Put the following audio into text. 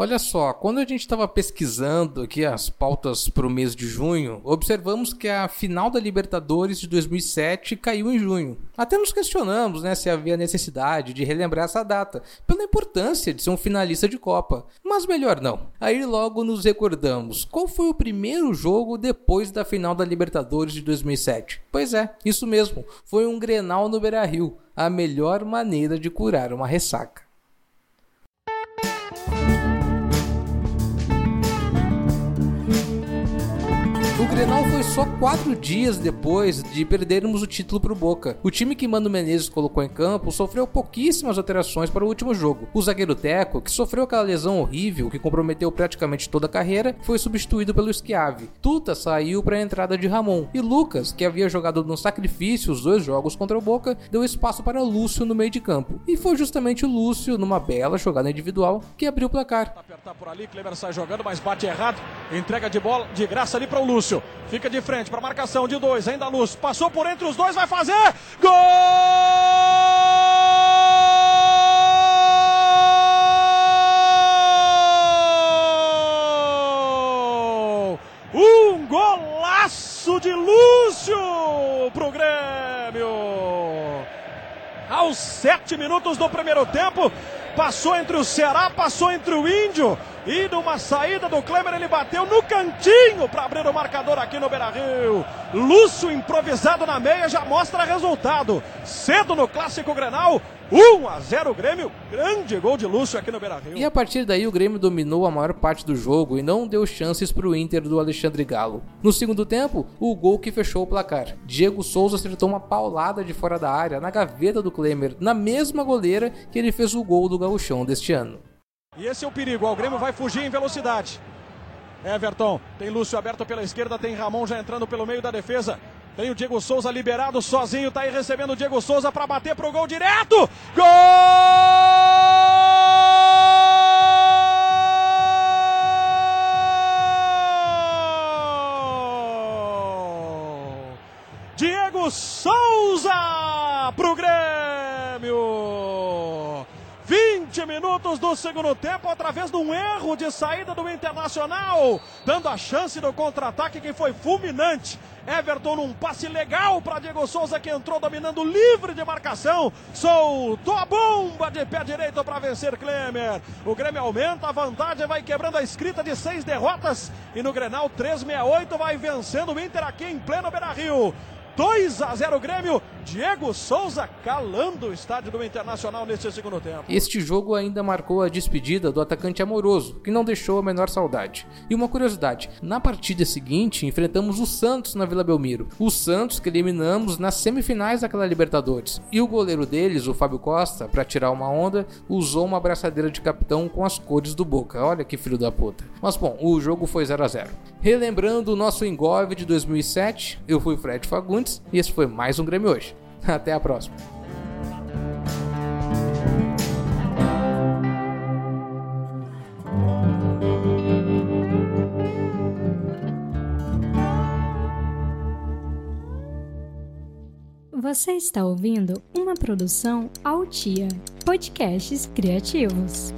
Olha só, quando a gente estava pesquisando aqui as pautas para o mês de junho, observamos que a final da Libertadores de 2007 caiu em junho. Até nos questionamos né, se havia necessidade de relembrar essa data, pela importância de ser um finalista de Copa. Mas melhor não. Aí logo nos recordamos qual foi o primeiro jogo depois da final da Libertadores de 2007. Pois é, isso mesmo, foi um Grenal no Beira-Rio, a melhor maneira de curar uma ressaca. Grenal foi só quatro dias depois de perdermos o título para o Boca. O time que Mano Menezes colocou em campo sofreu pouquíssimas alterações para o último jogo. O zagueiro Teco, que sofreu aquela lesão horrível que comprometeu praticamente toda a carreira, foi substituído pelo Schiave. Tuta saiu para a entrada de Ramon. E Lucas, que havia jogado no sacrifício os dois jogos contra o Boca, deu espaço para Lúcio no meio de campo. E foi justamente o Lúcio, numa bela jogada individual, que abriu o placar. Apertar por ali, Kleber sai jogando, mas bate errado. Entrega de bola de graça ali para o Lúcio. Fica de frente para marcação de dois. Ainda Luz. Passou por entre os dois. Vai fazer. Gol! Um golaço de Lúcio pro Grêmio. Aos sete minutos do primeiro tempo, passou entre o Ceará, passou entre o Índio e numa saída do Kleber, ele bateu no cantinho para abrir o marcador aqui no Beira Rio. Lúcio improvisado na meia já mostra resultado. Cedo no Clássico Grenal, 1 a 0 Grêmio, grande gol de Lúcio aqui no Beira-Rio. E a partir daí o Grêmio dominou a maior parte do jogo e não deu chances para o Inter do Alexandre Galo. No segundo tempo, o gol que fechou o placar. Diego Souza acertou uma paulada de fora da área na gaveta do Klemer, na mesma goleira que ele fez o gol do gauchão deste ano. E esse é o perigo. O Grêmio vai fugir em velocidade. Everton, tem Lúcio aberto pela esquerda, tem Ramon já entrando pelo meio da defesa. Tem o Diego Souza liberado sozinho, tá aí recebendo o Diego Souza para bater pro gol direto. Gol! Diego Souza pro Grêmio. 20 minutos do segundo tempo, através de um erro de saída do Internacional, dando a chance do contra-ataque que foi fulminante. Everton num passe legal para Diego Souza que entrou dominando livre de marcação, soltou a bomba de pé direito para vencer Klemer. O Grêmio aumenta a vantagem, vai quebrando a escrita de seis derrotas e no Grenal 368 vai vencendo o Inter aqui em pleno Beira-Rio. 2 a 0 Grêmio. Diego Souza calando o estádio do Internacional neste segundo tempo. Este jogo ainda marcou a despedida do atacante amoroso, que não deixou a menor saudade. E uma curiosidade: na partida seguinte enfrentamos o Santos na Vila Belmiro. O Santos que eliminamos nas semifinais daquela Libertadores. E o goleiro deles, o Fábio Costa, para tirar uma onda, usou uma abraçadeira de capitão com as cores do Boca. Olha que filho da puta. Mas bom, o jogo foi 0 a 0. Relembrando o nosso engove de 2007, eu fui Fred Fagundes e esse foi mais um Grêmio hoje. Até a próxima. Você está ouvindo uma produção Altia Podcasts Criativos.